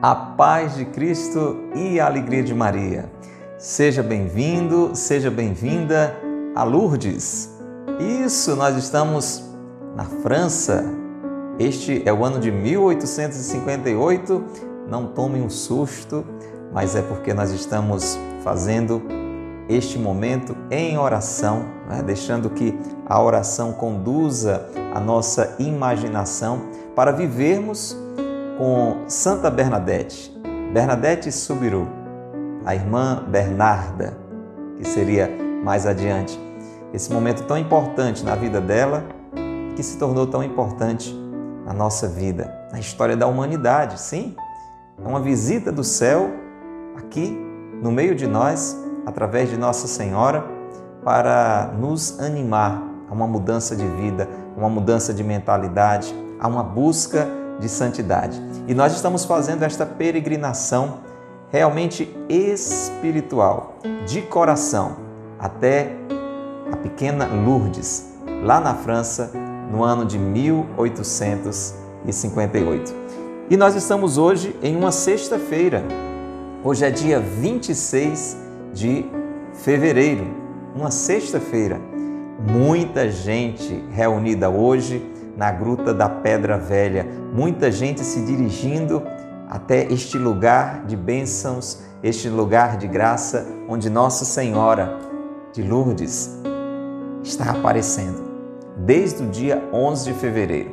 A paz de Cristo e a alegria de Maria. Seja bem-vindo, seja bem-vinda a Lourdes. Isso, nós estamos na França. Este é o ano de 1858. Não tomem um susto, mas é porque nós estamos fazendo este momento em oração, né? deixando que a oração conduza a nossa imaginação para vivermos com Santa Bernadette, Bernadette Subiru, a irmã Bernarda, que seria mais adiante. Esse momento tão importante na vida dela, que se tornou tão importante na nossa vida, na história da humanidade, sim? É uma visita do céu aqui no meio de nós, através de Nossa Senhora, para nos animar a uma mudança de vida, a uma mudança de mentalidade, a uma busca de santidade. E nós estamos fazendo esta peregrinação realmente espiritual, de coração, até a pequena Lourdes, lá na França, no ano de 1858. E nós estamos hoje em uma sexta-feira. Hoje é dia 26 de fevereiro, uma sexta-feira. Muita gente reunida hoje na Gruta da Pedra Velha. Muita gente se dirigindo até este lugar de bênçãos, este lugar de graça, onde Nossa Senhora de Lourdes está aparecendo desde o dia 11 de fevereiro.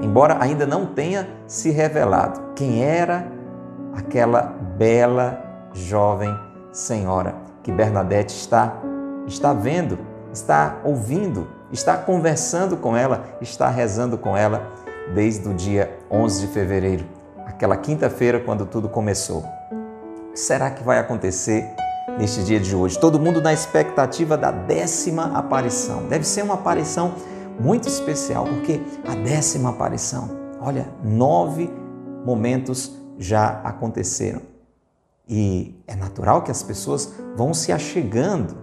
Embora ainda não tenha se revelado quem era aquela bela jovem senhora que Bernadette está está vendo, está ouvindo está conversando com ela, está rezando com ela desde o dia 11 de fevereiro, aquela quinta-feira quando tudo começou. O que será que vai acontecer neste dia de hoje? Todo mundo na expectativa da décima aparição. Deve ser uma aparição muito especial, porque a décima aparição, olha, nove momentos já aconteceram. E é natural que as pessoas vão se achegando,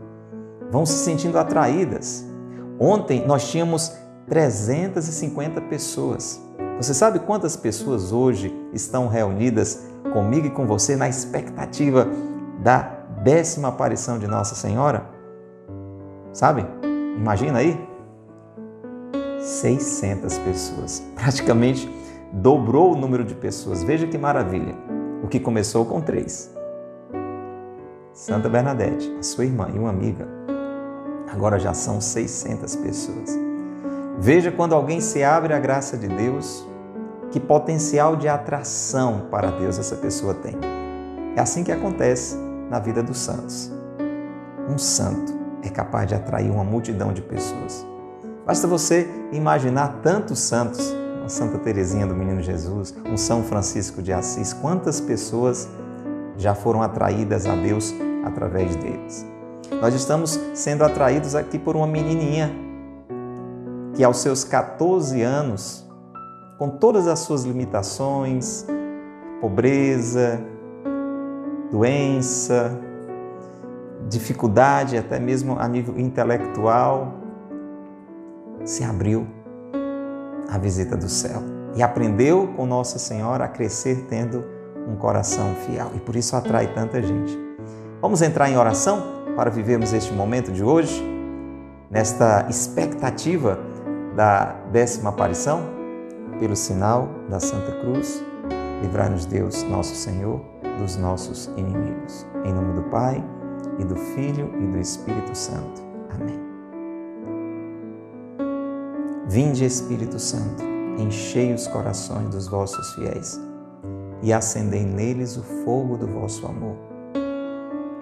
vão se sentindo atraídas. Ontem nós tínhamos 350 pessoas. Você sabe quantas pessoas hoje estão reunidas comigo e com você na expectativa da décima aparição de Nossa Senhora? Sabe? Imagina aí. 600 pessoas. Praticamente dobrou o número de pessoas. Veja que maravilha. O que começou com três. Santa Bernadette, a sua irmã e uma amiga, agora já são 600 pessoas. Veja quando alguém se abre à graça de Deus, que potencial de atração para Deus essa pessoa tem. É assim que acontece na vida dos santos. Um santo é capaz de atrair uma multidão de pessoas. Basta você imaginar tantos santos, uma Santa Teresinha do Menino Jesus, um São Francisco de Assis, quantas pessoas já foram atraídas a Deus através deles. Nós estamos sendo atraídos aqui por uma menininha que, aos seus 14 anos, com todas as suas limitações, pobreza, doença, dificuldade, até mesmo a nível intelectual, se abriu à visita do céu e aprendeu com Nossa Senhora a crescer tendo um coração fiel e por isso atrai tanta gente. Vamos entrar em oração? Para vivermos este momento de hoje, nesta expectativa da décima aparição, pelo sinal da Santa Cruz, livrar-nos Deus, nosso Senhor, dos nossos inimigos. Em nome do Pai, e do Filho e do Espírito Santo. Amém. Vinde, Espírito Santo, enchei os corações dos vossos fiéis e acendei neles o fogo do vosso amor.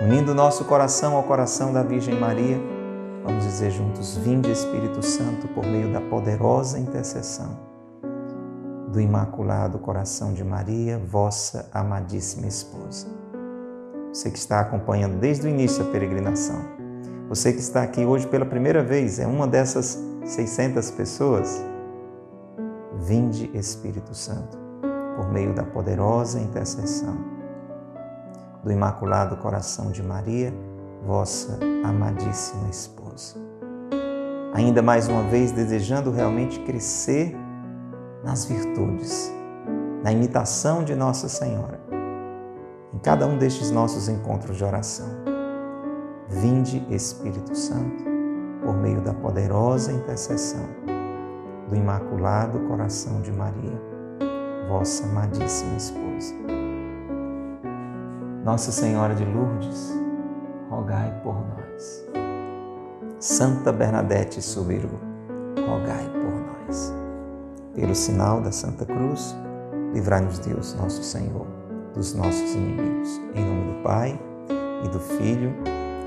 Unindo nosso coração ao coração da Virgem Maria, vamos dizer juntos: Vinde Espírito Santo por meio da poderosa intercessão do Imaculado Coração de Maria, vossa amadíssima esposa. Você que está acompanhando desde o início a peregrinação, você que está aqui hoje pela primeira vez, é uma dessas 600 pessoas, vinde Espírito Santo, por meio da poderosa intercessão do Imaculado Coração de Maria, vossa amadíssima esposa. Ainda mais uma vez, desejando realmente crescer nas virtudes, na imitação de Nossa Senhora, em cada um destes nossos encontros de oração. Vinde, Espírito Santo, por meio da poderosa intercessão do Imaculado Coração de Maria, vossa amadíssima esposa. Nossa Senhora de Lourdes, rogai por nós. Santa Bernadette Soberbo, rogai por nós. Pelo sinal da Santa Cruz, livrai-nos Deus, nosso Senhor, dos nossos inimigos. Em nome do Pai, e do Filho,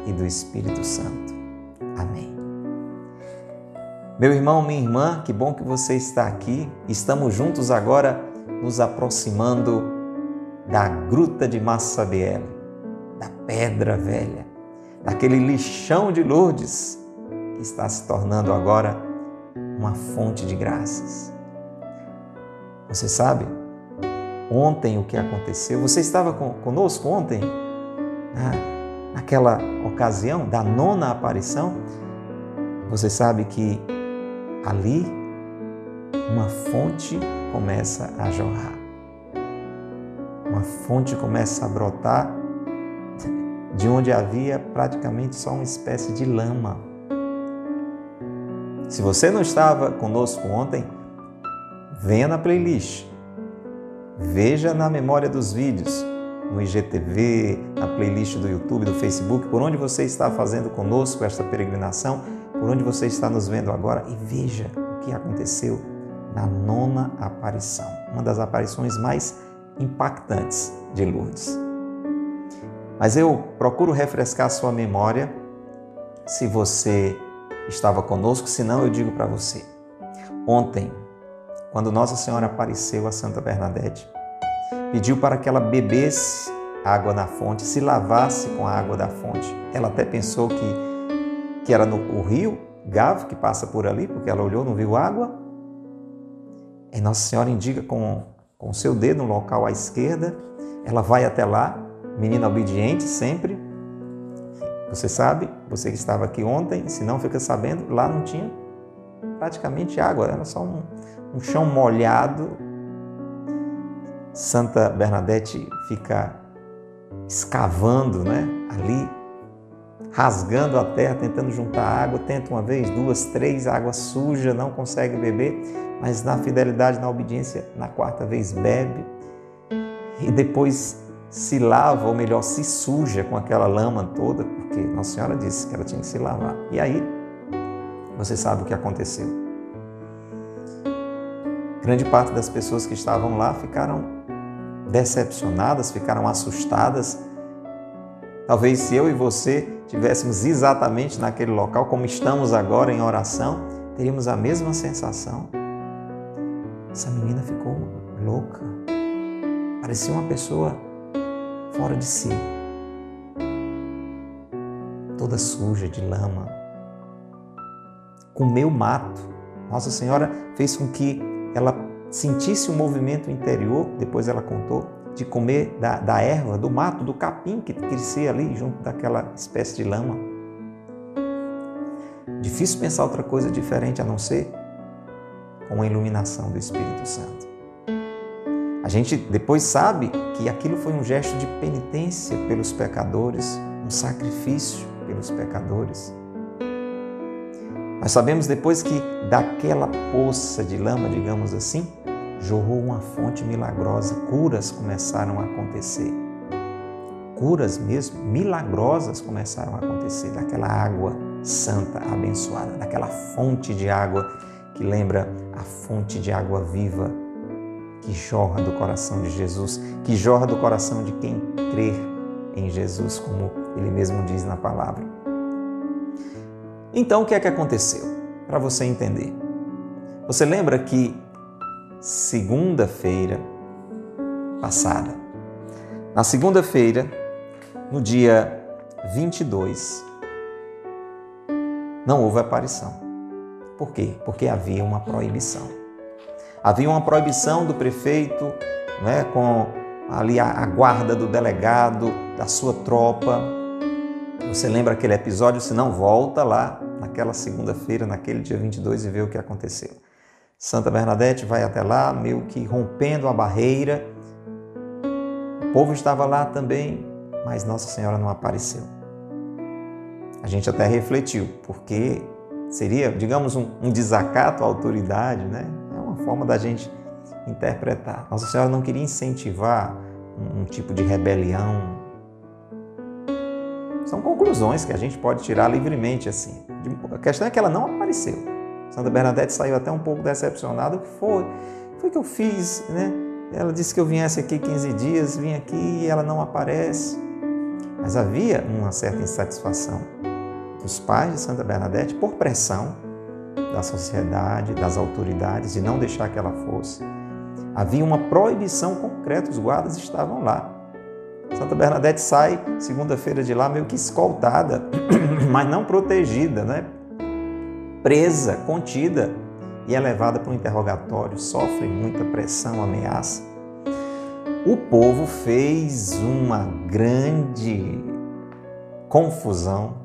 e do Espírito Santo. Amém. Meu irmão, minha irmã, que bom que você está aqui. Estamos juntos agora nos aproximando da Gruta de Massabielle, da Pedra Velha, daquele lixão de Lourdes que está se tornando agora uma fonte de graças. Você sabe, ontem o que aconteceu, você estava conosco ontem, naquela ocasião da nona aparição, você sabe que ali uma fonte começa a jorrar. Uma fonte começa a brotar de onde havia praticamente só uma espécie de lama. Se você não estava conosco ontem, venha na playlist. Veja na memória dos vídeos, no IGTV, na playlist do YouTube, do Facebook, por onde você está fazendo conosco esta peregrinação, por onde você está nos vendo agora e veja o que aconteceu na nona aparição, uma das aparições mais impactantes de Lourdes. Mas eu procuro refrescar sua memória se você estava conosco, senão eu digo para você. Ontem, quando Nossa Senhora apareceu a Santa Bernadette, pediu para que ela bebesse água na fonte, se lavasse com a água da fonte. Ela até pensou que, que era no o rio Gavo que passa por ali, porque ela olhou, não viu água. E Nossa Senhora indica com, com o seu dedo no local à esquerda, ela vai até lá, menina obediente sempre. Você sabe, você que estava aqui ontem, se não fica sabendo, lá não tinha praticamente água, era só um, um chão molhado. Santa Bernadette fica escavando né, ali, rasgando a terra, tentando juntar água, tenta uma vez, duas, três, água suja, não consegue beber, mas na fidelidade, na obediência, na quarta vez bebe e depois se lava, ou melhor, se suja com aquela lama toda, porque Nossa Senhora disse que ela tinha que se lavar. E aí, você sabe o que aconteceu. Grande parte das pessoas que estavam lá ficaram decepcionadas, ficaram assustadas. Talvez se eu e você tivéssemos exatamente naquele local, como estamos agora em oração, teríamos a mesma sensação. Essa menina ficou louca. Parecia uma pessoa fora de si. Toda suja de lama. Comeu mato. Nossa Senhora fez com que ela sentisse um movimento interior, depois ela contou, de comer da, da erva, do mato, do capim que crescia ali junto daquela espécie de lama. Difícil pensar outra coisa diferente a não ser com a iluminação do Espírito Santo. A gente depois sabe que aquilo foi um gesto de penitência pelos pecadores, um sacrifício pelos pecadores. Nós sabemos depois que daquela poça de lama, digamos assim, jorrou uma fonte milagrosa, curas começaram a acontecer. Curas mesmo, milagrosas começaram a acontecer daquela água santa, abençoada, daquela fonte de água que lembra a fonte de água viva que jorra do coração de Jesus, que jorra do coração de quem crer em Jesus, como ele mesmo diz na palavra. Então, o que é que aconteceu? Para você entender. Você lembra que segunda-feira passada. Na segunda-feira, no dia 22, não houve aparição. Por quê? Porque havia uma proibição. Havia uma proibição do prefeito, né, com ali a, a guarda do delegado, da sua tropa. Você lembra aquele episódio? Se não, volta lá naquela segunda-feira, naquele dia 22 e vê o que aconteceu. Santa Bernadette vai até lá, meio que rompendo a barreira. O povo estava lá também, mas Nossa Senhora não apareceu. A gente até refletiu, porque seria, digamos, um, um desacato à autoridade, né? É uma forma da gente interpretar. Nossa Senhora não queria incentivar um, um tipo de rebelião. São conclusões que a gente pode tirar livremente assim. A questão é que ela não apareceu. Santa Bernadette saiu até um pouco decepcionada. O que foi? Foi que eu fiz, né? Ela disse que eu viesse aqui 15 dias, vim aqui e ela não aparece. Mas havia uma certa insatisfação dos pais de Santa Bernadette por pressão da sociedade, das autoridades, de não deixar que ela fosse. Havia uma proibição concreta, os guardas estavam lá. Santa Bernadette sai segunda-feira de lá meio que escoltada, mas não protegida, né? presa, contida e é levada para um interrogatório, sofre muita pressão, ameaça. O povo fez uma grande confusão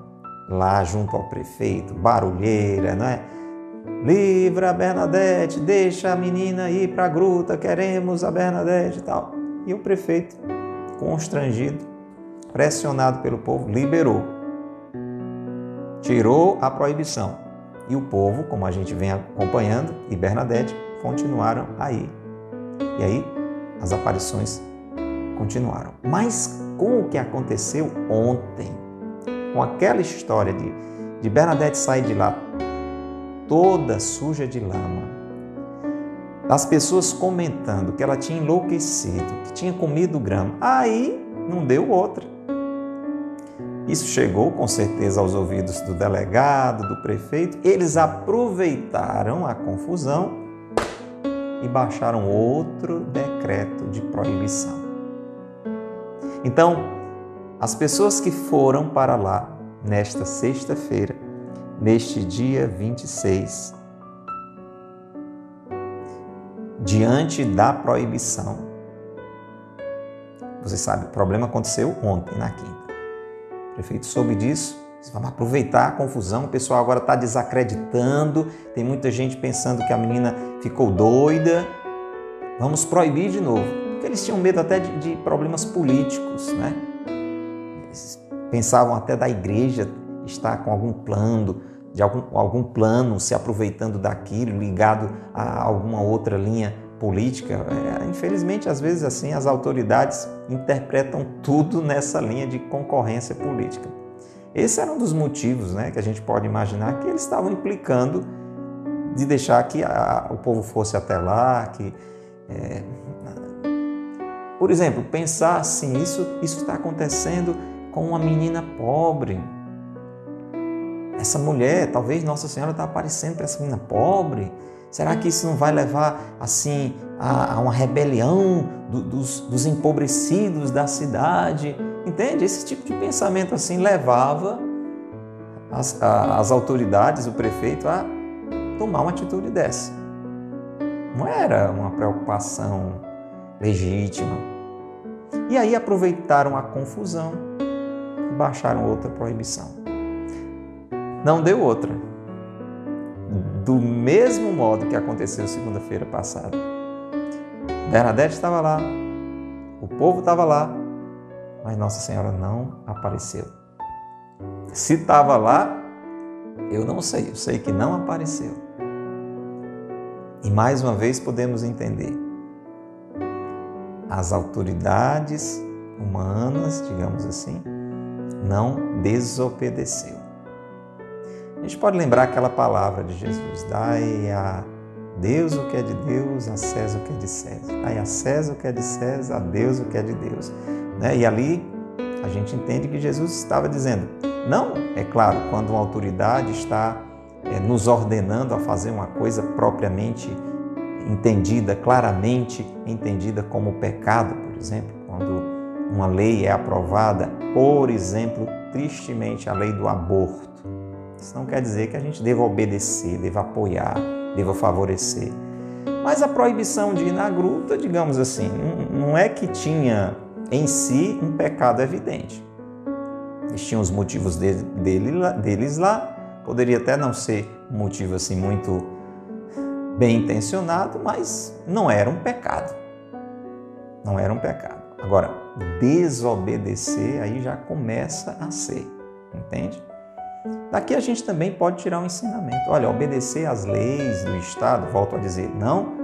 lá junto ao prefeito, barulheira, não é? Livra a Bernadette, deixa a menina ir para a gruta, queremos a Bernadette e tal. E o prefeito, constrangido, pressionado pelo povo, liberou. Tirou a proibição. E o povo, como a gente vem acompanhando, e Bernadette continuaram aí. E aí as aparições continuaram. Mas com o que aconteceu ontem, com aquela história de, de Bernadette sair de lá toda suja de lama, as pessoas comentando que ela tinha enlouquecido, que tinha comido grama, aí não deu outra. Isso chegou com certeza aos ouvidos do delegado, do prefeito. Eles aproveitaram a confusão e baixaram outro decreto de proibição. Então, as pessoas que foram para lá nesta sexta-feira, neste dia 26, diante da proibição, você sabe, o problema aconteceu ontem, na quinta. O prefeito soube disso, vamos aproveitar a confusão, o pessoal agora está desacreditando, tem muita gente pensando que a menina ficou doida. Vamos proibir de novo, porque eles tinham medo até de, de problemas políticos, né? Pensavam até da igreja estar com algum plano, de algum, algum plano se aproveitando daquilo, ligado a alguma outra linha política. É, infelizmente, às vezes assim, as autoridades interpretam tudo nessa linha de concorrência política. Esse era um dos motivos né, que a gente pode imaginar que eles estavam implicando de deixar que a, o povo fosse até lá, que é, por exemplo, pensar assim, isso, isso está acontecendo com uma menina pobre. Essa mulher, talvez Nossa Senhora está aparecendo para essa menina pobre. Será que isso não vai levar assim a, a uma rebelião do, dos, dos empobrecidos da cidade? Entende? Esse tipo de pensamento assim levava as, a, as autoridades, o prefeito, a tomar uma atitude dessa. Não era uma preocupação legítima. E aí aproveitaram a confusão baixaram outra proibição. Não deu outra do mesmo modo que aconteceu segunda-feira passada. Bernadette estava lá, o povo estava lá, mas Nossa Senhora não apareceu. Se estava lá, eu não sei, eu sei que não apareceu. E mais uma vez podemos entender: as autoridades humanas, digamos assim, não desobedeceu. A gente pode lembrar aquela palavra de Jesus: dai a Deus o que é de Deus, a César o que é de César. Dai a César o que é de César, a Deus o que é de Deus. Né? E ali a gente entende que Jesus estava dizendo, não, é claro, quando uma autoridade está é, nos ordenando a fazer uma coisa propriamente entendida claramente, entendida como pecado, por exemplo, quando uma lei é aprovada, por exemplo, tristemente a lei do aborto. Isso não quer dizer que a gente deva obedecer, deva apoiar, deva favorecer. Mas a proibição de ir na gruta, digamos assim, não é que tinha em si um pecado evidente. Eles tinham os motivos dele, deles lá, poderia até não ser um motivo assim muito bem intencionado, mas não era um pecado. Não era um pecado. Agora, desobedecer aí já começa a ser, entende? Daqui a gente também pode tirar um ensinamento. Olha, obedecer às leis do Estado, volto a dizer, não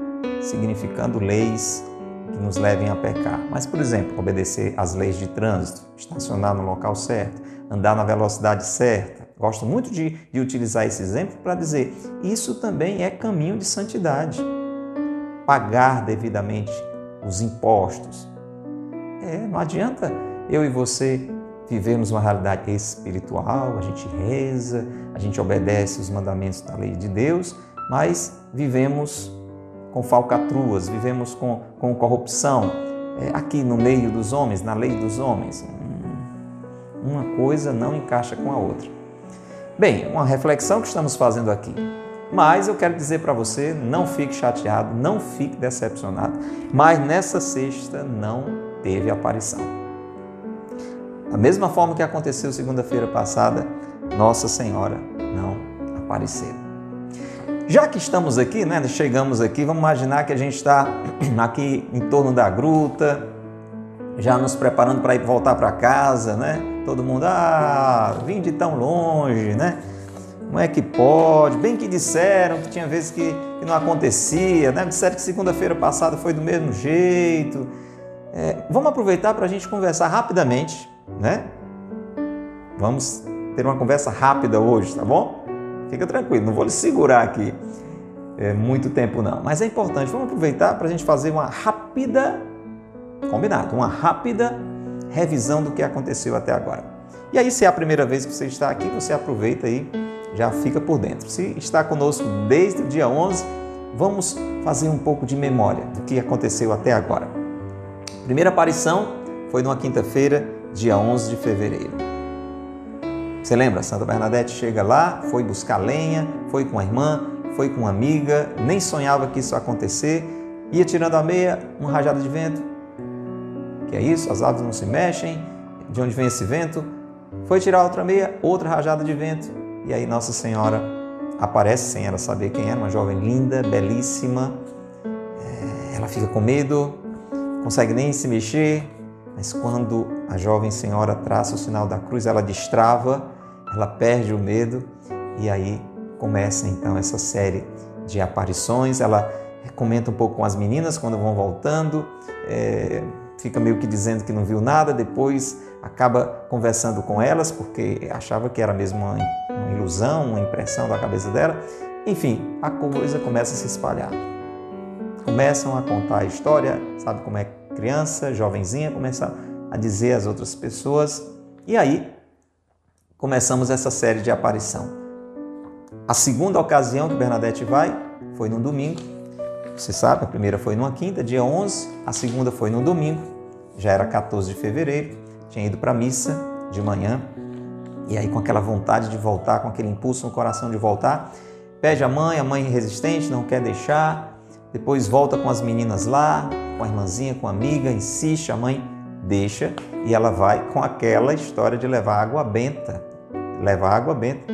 significando leis que nos levem a pecar, mas, por exemplo, obedecer às leis de trânsito, estacionar no local certo, andar na velocidade certa. Gosto muito de, de utilizar esse exemplo para dizer isso também é caminho de santidade. Pagar devidamente os impostos. É, não adianta eu e você vivemos uma realidade espiritual, a gente reza, a gente obedece os mandamentos da lei de Deus, mas vivemos com falcatruas, vivemos com, com corrupção, é, aqui no meio dos homens, na lei dos homens. Hum, uma coisa não encaixa com a outra. Bem, uma reflexão que estamos fazendo aqui. Mas eu quero dizer para você, não fique chateado, não fique decepcionado, mas nessa sexta não teve aparição. Da mesma forma que aconteceu segunda-feira passada, Nossa Senhora não apareceu. Já que estamos aqui, né, chegamos aqui, vamos imaginar que a gente está aqui em torno da gruta, já nos preparando para ir voltar para casa, né? Todo mundo, ah, vim de tão longe, né? Como é que pode? Bem que disseram que tinha vezes que, que não acontecia, né? Disseram que segunda-feira passada foi do mesmo jeito. É, vamos aproveitar para a gente conversar rapidamente, né? Vamos ter uma conversa rápida hoje, tá bom? Fica tranquilo, não vou lhe segurar aqui é, muito tempo não. Mas é importante, vamos aproveitar para a gente fazer uma rápida, combinado, uma rápida revisão do que aconteceu até agora. E aí, se é a primeira vez que você está aqui, você aproveita e já fica por dentro. Se está conosco desde o dia 11, vamos fazer um pouco de memória do que aconteceu até agora. Primeira aparição foi numa quinta-feira, dia 11 de fevereiro. Você lembra? Santa Bernadette chega lá, foi buscar lenha, foi com a irmã, foi com uma amiga, nem sonhava que isso ia acontecer, ia tirando a meia, uma rajada de vento. Que é isso? As árvores não se mexem. De onde vem esse vento? Foi tirar outra meia, outra rajada de vento. E aí Nossa Senhora aparece sem ela saber quem era, uma jovem linda, belíssima. É, ela fica com medo, consegue nem se mexer, mas quando a jovem senhora traça o sinal da cruz, ela destrava, ela perde o medo e aí começa então essa série de aparições. Ela comenta um pouco com as meninas quando vão voltando, é, fica meio que dizendo que não viu nada, depois acaba conversando com elas porque achava que era mesmo uma, uma ilusão, uma impressão da cabeça dela. Enfim, a coisa começa a se espalhar. Começam a contar a história, sabe como é criança, jovenzinha, começa a dizer às outras pessoas. E aí começamos essa série de aparição. A segunda ocasião que Bernadette vai foi no domingo. Você sabe, a primeira foi numa quinta, dia 11, a segunda foi no domingo, já era 14 de fevereiro, tinha ido para a missa de manhã, e aí com aquela vontade de voltar, com aquele impulso no coração de voltar, pede a mãe, a mãe resistente, não quer deixar, depois volta com as meninas lá, com a irmãzinha, com a amiga, insiste, a mãe deixa e ela vai com aquela história de levar água benta. Leva água benta.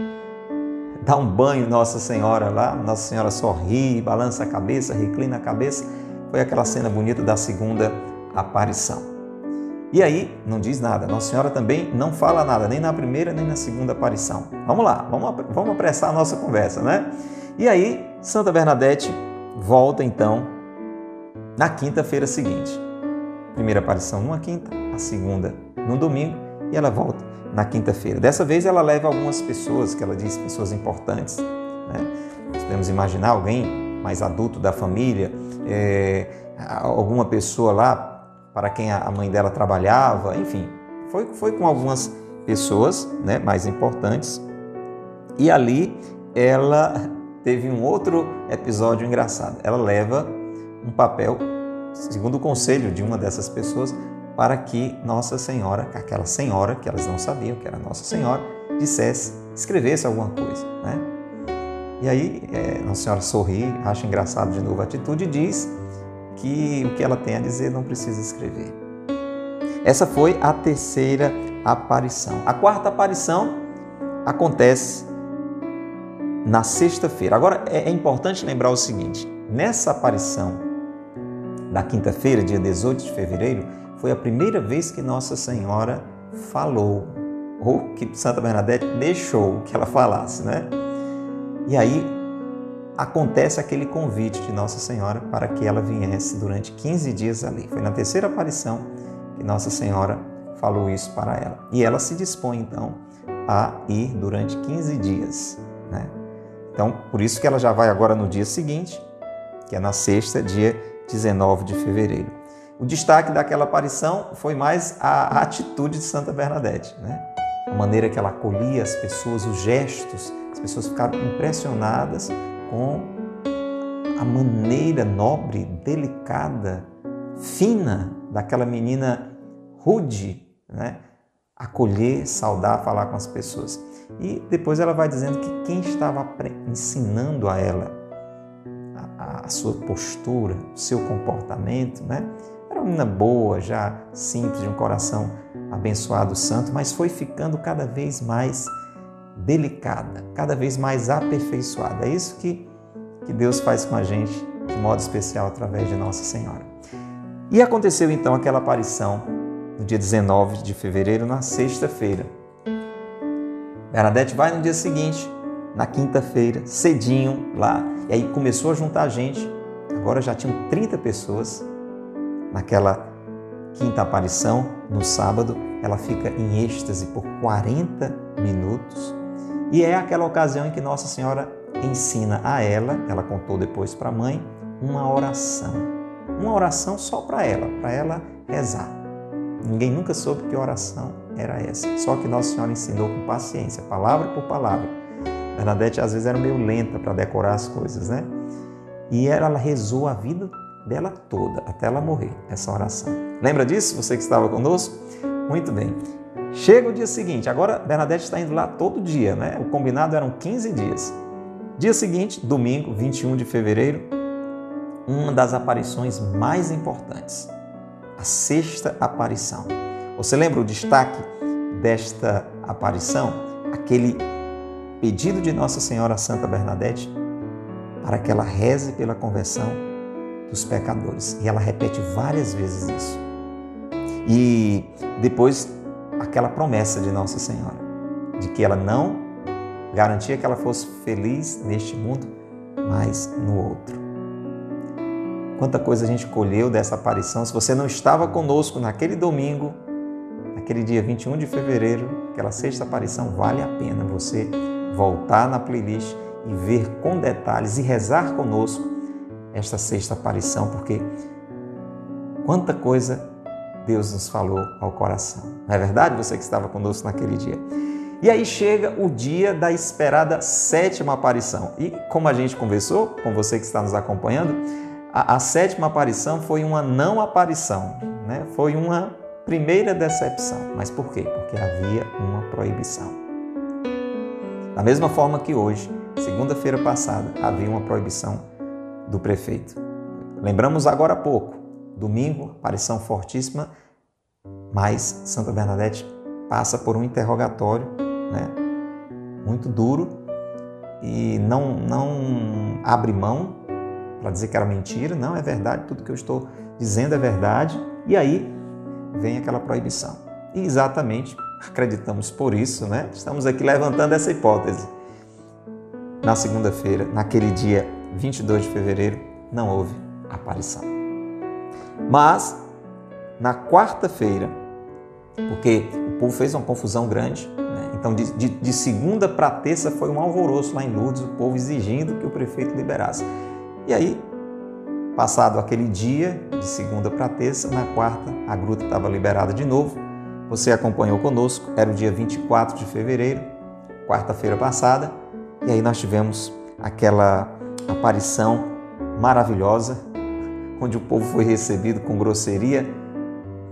Dá um banho Nossa Senhora lá, Nossa Senhora sorri, balança a cabeça, reclina a cabeça. Foi aquela cena bonita da segunda aparição. E aí, não diz nada. Nossa Senhora também não fala nada, nem na primeira, nem na segunda aparição. Vamos lá, vamos, vamos apressar a nossa conversa, né? E aí, Santa Bernadette volta então na quinta-feira seguinte. Primeira aparição numa quinta, a segunda no domingo e ela volta na quinta-feira. Dessa vez ela leva algumas pessoas, que ela diz pessoas importantes. Né? Nós podemos imaginar alguém mais adulto da família, é, alguma pessoa lá para quem a mãe dela trabalhava, enfim, foi, foi com algumas pessoas né, mais importantes. E ali ela teve um outro episódio engraçado. Ela leva um papel, segundo o conselho de uma dessas pessoas, para que Nossa Senhora, aquela senhora que elas não sabiam que era Nossa Senhora, dissesse, escrevesse alguma coisa. Né? E aí é, Nossa Senhora sorri, acha engraçado de novo a atitude e diz que o que ela tem a dizer não precisa escrever. Essa foi a terceira aparição. A quarta aparição acontece na sexta-feira. Agora é, é importante lembrar o seguinte: nessa aparição da quinta-feira, dia 18 de fevereiro, foi a primeira vez que Nossa Senhora falou, ou que Santa Bernadette deixou que ela falasse, né? E aí acontece aquele convite de Nossa Senhora para que ela viesse durante 15 dias ali. Foi na terceira aparição que Nossa Senhora falou isso para ela. E ela se dispõe então a ir durante 15 dias. Né? Então, por isso que ela já vai agora no dia seguinte, que é na sexta, dia 19 de fevereiro. O destaque daquela aparição foi mais a atitude de Santa Bernadette, né? a maneira que ela acolhia as pessoas, os gestos, as pessoas ficaram impressionadas com a maneira nobre, delicada, fina daquela menina rude, né? acolher, saudar, falar com as pessoas. E depois ela vai dizendo que quem estava ensinando a ela a, a sua postura, o seu comportamento, né? era uma menina boa, já simples, de um coração abençoado, santo, mas foi ficando cada vez mais delicada, cada vez mais aperfeiçoada. É isso que, que Deus faz com a gente de modo especial através de Nossa Senhora. E aconteceu então aquela aparição no dia 19 de fevereiro, na sexta-feira. Bernadette vai no dia seguinte, na quinta-feira, cedinho lá, e aí começou a juntar gente. Agora já tinham 30 pessoas naquela quinta aparição, no sábado. Ela fica em êxtase por 40 minutos e é aquela ocasião em que Nossa Senhora ensina a ela, ela contou depois para a mãe, uma oração. Uma oração só para ela, para ela rezar. Ninguém nunca soube que oração era essa. Só que Nossa Senhora ensinou com paciência, palavra por palavra. Bernadette às vezes era meio lenta para decorar as coisas, né? E ela rezou a vida dela toda, até ela morrer, essa oração. Lembra disso? Você que estava conosco? Muito bem. Chega o dia seguinte, agora Bernadette está indo lá todo dia, né? O combinado eram 15 dias. Dia seguinte, domingo, 21 de fevereiro, uma das aparições mais importantes, a sexta aparição. Você lembra o destaque desta aparição? Aquele pedido de Nossa Senhora Santa Bernadette para que ela reze pela conversão dos pecadores. E ela repete várias vezes isso. E depois aquela promessa de Nossa Senhora, de que ela não garantia que ela fosse feliz neste mundo, mas no outro. Quanta coisa a gente colheu dessa aparição. Se você não estava conosco naquele domingo, naquele dia 21 de fevereiro, aquela sexta aparição, vale a pena você voltar na playlist e ver com detalhes e rezar conosco esta sexta aparição, porque quanta coisa Deus nos falou ao coração. Não é verdade? Você que estava conosco naquele dia. E aí chega o dia da esperada sétima aparição. E como a gente conversou com você que está nos acompanhando, a, a sétima aparição foi uma não aparição, né? foi uma primeira decepção. Mas por quê? Porque havia uma proibição. Da mesma forma que hoje, segunda-feira passada, havia uma proibição do prefeito. Lembramos agora há pouco, domingo, aparição fortíssima, mas Santa Bernadette passa por um interrogatório né, muito duro e não, não abre mão para dizer que era mentira, não é verdade, tudo que eu estou dizendo é verdade, e aí vem aquela proibição. E exatamente acreditamos por isso, né? Estamos aqui levantando essa hipótese. Na segunda-feira, naquele dia 22 de fevereiro, não houve aparição. Mas, na quarta-feira, porque o povo fez uma confusão grande, né? então de, de, de segunda para terça foi um alvoroço lá em Lourdes, o povo exigindo que o prefeito liberasse. E aí, passado aquele dia, de segunda para terça, na quarta a gruta estava liberada de novo. Você acompanhou conosco, era o dia 24 de fevereiro, quarta-feira passada, e aí nós tivemos aquela aparição maravilhosa onde o povo foi recebido com grosseria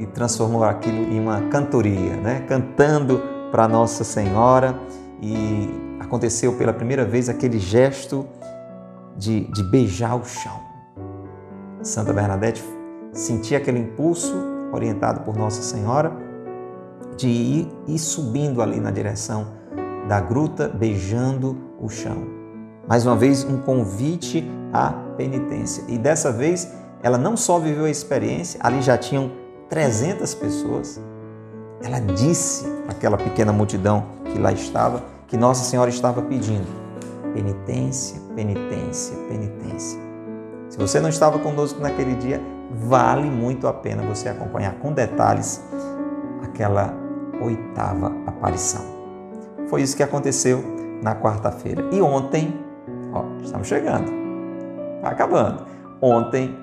e transformou aquilo em uma cantoria, né? cantando para Nossa Senhora e aconteceu pela primeira vez aquele gesto de, de beijar o chão. Santa Bernadette sentia aquele impulso, orientado por Nossa Senhora, de ir, ir subindo ali na direção da gruta, beijando o chão. Mais uma vez, um convite à penitência. E dessa vez, ela não só viveu a experiência, ali já tinham 300 pessoas. Ela disse àquela pequena multidão que lá estava que Nossa Senhora estava pedindo penitência, penitência, penitência. Se você não estava conosco naquele dia, vale muito a pena você acompanhar com detalhes aquela oitava aparição. Foi isso que aconteceu na quarta-feira. E ontem, ó, estamos chegando, está acabando. Ontem,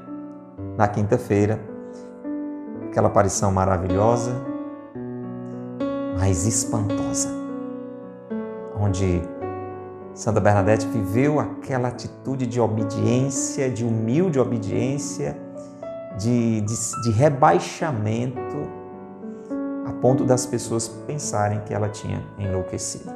na quinta-feira, aquela aparição maravilhosa, mas espantosa, onde Santa Bernadette viveu aquela atitude de obediência, de humilde obediência, de, de, de rebaixamento, a ponto das pessoas pensarem que ela tinha enlouquecido.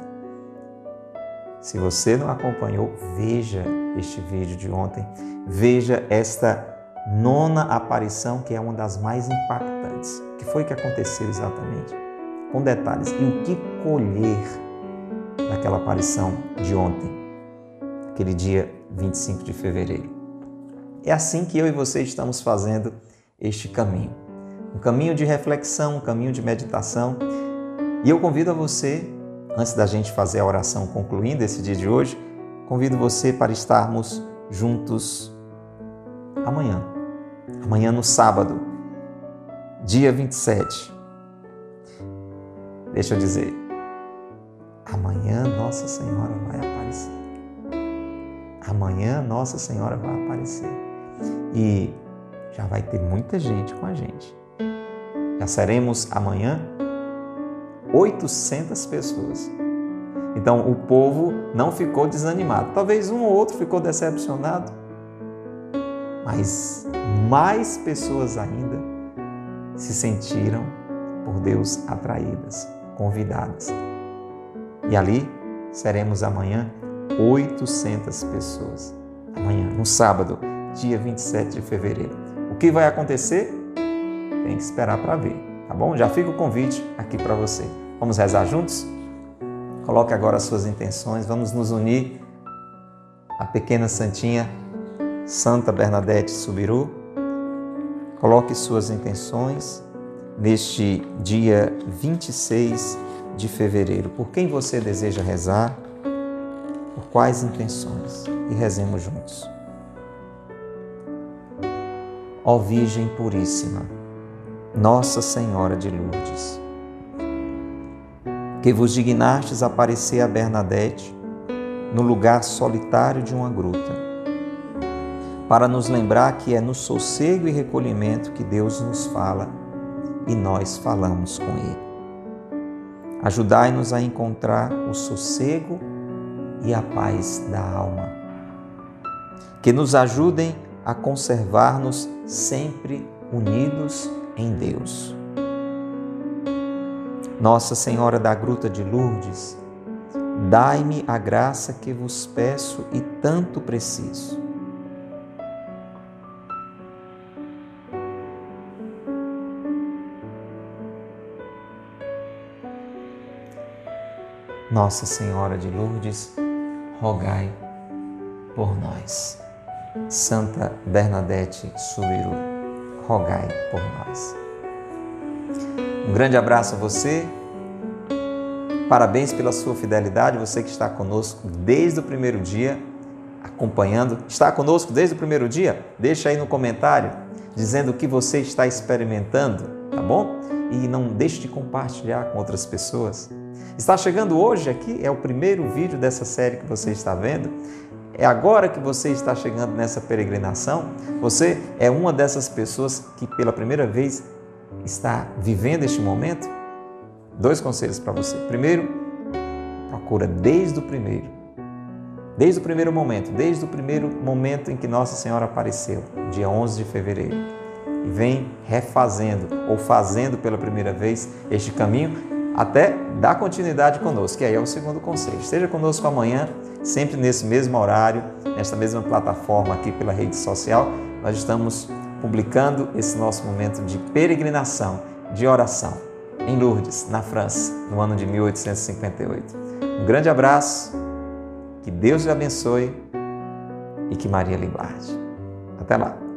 Se você não acompanhou, veja este vídeo de ontem, veja esta nona aparição que é uma das mais impactantes. O que foi que aconteceu exatamente? Com detalhes. E o que colher daquela aparição de ontem, aquele dia 25 de fevereiro? É assim que eu e você estamos fazendo este caminho. Um caminho de reflexão, um caminho de meditação. E eu convido a você, antes da gente fazer a oração concluindo esse dia de hoje, convido você para estarmos juntos amanhã. Amanhã no sábado, dia 27. Deixa eu dizer, amanhã Nossa Senhora vai aparecer. Amanhã Nossa Senhora vai aparecer e já vai ter muita gente com a gente. Já seremos amanhã 800 pessoas. Então o povo não ficou desanimado. Talvez um ou outro ficou decepcionado, mas mais pessoas ainda se sentiram por Deus atraídas, convidadas. E ali seremos amanhã 800 pessoas. Amanhã, no sábado, dia 27 de fevereiro. O que vai acontecer? Tem que esperar para ver, tá bom? Já fica o convite aqui para você. Vamos rezar juntos? Coloque agora as suas intenções, vamos nos unir à pequena santinha Santa Bernadette Subiru. Coloque suas intenções neste dia 26 de fevereiro. Por quem você deseja rezar? Por quais intenções? E rezemos juntos. Ó Virgem Puríssima, Nossa Senhora de Lourdes, que vos dignastes aparecer a Bernadette no lugar solitário de uma gruta, para nos lembrar que é no sossego e recolhimento que Deus nos fala e nós falamos com Ele. Ajudai-nos a encontrar o sossego e a paz da alma. Que nos ajudem a conservar-nos sempre unidos em Deus. Nossa Senhora da Gruta de Lourdes, dai-me a graça que vos peço e tanto preciso. Nossa Senhora de Lourdes, rogai por nós. Santa Bernadette Subiru, rogai por nós. Um grande abraço a você. Parabéns pela sua fidelidade, você que está conosco desde o primeiro dia, acompanhando. Está conosco desde o primeiro dia? Deixa aí no comentário dizendo o que você está experimentando, tá bom? E não deixe de compartilhar com outras pessoas. Está chegando hoje aqui, é o primeiro vídeo dessa série que você está vendo. É agora que você está chegando nessa peregrinação, você é uma dessas pessoas que pela primeira vez está vivendo este momento. Dois conselhos para você. Primeiro, procura desde o primeiro desde o primeiro momento, desde o primeiro momento em que Nossa Senhora apareceu, dia 11 de fevereiro, e vem refazendo ou fazendo pela primeira vez este caminho até dar continuidade conosco, que aí é o segundo conselho. Esteja conosco amanhã, sempre nesse mesmo horário, nesta mesma plataforma aqui pela rede social. Nós estamos publicando esse nosso momento de peregrinação, de oração, em Lourdes, na França, no ano de 1858. Um grande abraço, que Deus lhe abençoe e que Maria lhe guarde. Até lá!